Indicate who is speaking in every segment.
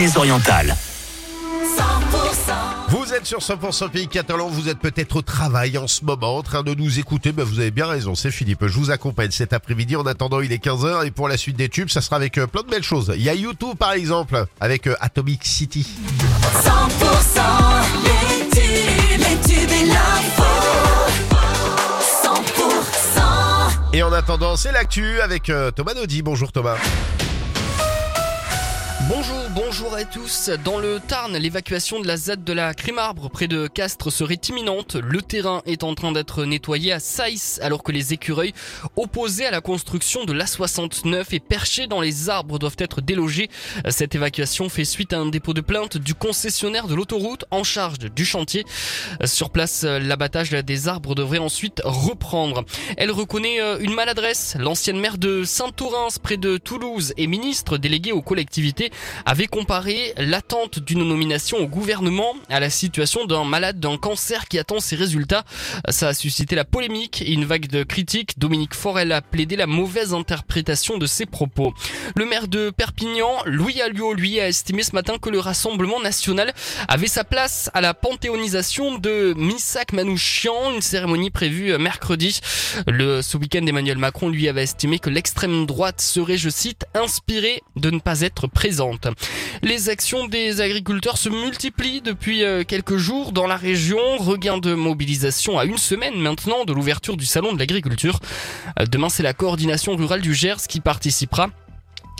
Speaker 1: Les orientales.
Speaker 2: Vous êtes sur 100% Pays Catalan, vous êtes peut-être au travail en ce moment en train de nous écouter, ben vous avez bien raison, c'est Philippe, je vous accompagne cet après-midi, en attendant il est 15h et pour la suite des tubes, ça sera avec euh, plein de belles choses. Il y a YouTube par exemple, avec euh, Atomic City.
Speaker 3: 100% les tubes, les tubes et l'info. 100%
Speaker 2: Et en attendant, c'est l'actu avec euh, Thomas Naudy. Bonjour Thomas.
Speaker 4: Bonjour, bonjour à tous. Dans le Tarn, l'évacuation de la ZAD de la Crimarbre près de Castres serait imminente. Le terrain est en train d'être nettoyé à Saïs alors que les écureuils opposés à la construction de l'A69 et perchés dans les arbres doivent être délogés. Cette évacuation fait suite à un dépôt de plainte du concessionnaire de l'autoroute en charge du chantier. Sur place, l'abattage des arbres devrait ensuite reprendre. Elle reconnaît euh, une maladresse. L'ancienne maire de Saint-Orens près de Toulouse et ministre délégué aux collectivités avait comparé l'attente d'une nomination au gouvernement à la situation d'un malade d'un cancer qui attend ses résultats. Ça a suscité la polémique et une vague de critiques. Dominique Forel a plaidé la mauvaise interprétation de ses propos. Le maire de Perpignan, Louis Alliot, lui, a estimé ce matin que le Rassemblement national avait sa place à la panthéonisation de Missak Manouchian, une cérémonie prévue mercredi. Le, ce week-end, Emmanuel Macron, lui, avait estimé que l'extrême droite serait, je cite, inspirée de ne pas être présente. Les actions des agriculteurs se multiplient depuis euh, quelques jours dans la région. Regain de mobilisation à une semaine maintenant de l'ouverture du salon de l'agriculture. Euh, Demain, c'est la coordination rurale du Gers qui participera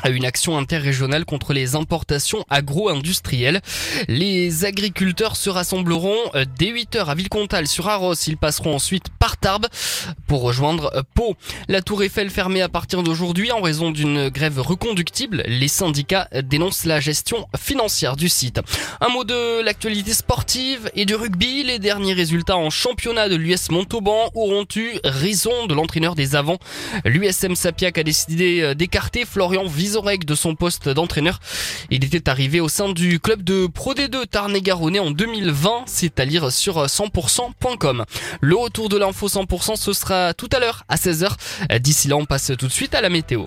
Speaker 4: à une action interrégionale contre les importations agro-industrielles. Les agriculteurs se rassembleront euh, dès 8h à Villecontal sur Arros. Ils passeront ensuite par Tarbes pour rejoindre euh, Pau. La tour Eiffel fermée à partir d'aujourd'hui en raison d'une grève reconductible. Les syndicats dénoncent la gestion financière du site. Un mot de l'actualité sportive et du rugby. Les derniers résultats en championnat de l'US Montauban auront eu raison de l'entraîneur des avants. L'USM Sapiac a décidé euh, d'écarter Florian Vizorek de son poste d'entraîneur. Il était arrivé au sein du club de Pro D2 Tarn-et-Garonne en 2020. C'est à lire sur 100%.com. Le retour de l'info 100% ce sera tout à l'heure à 16h. D'ici là, on passe tout de suite à la météo.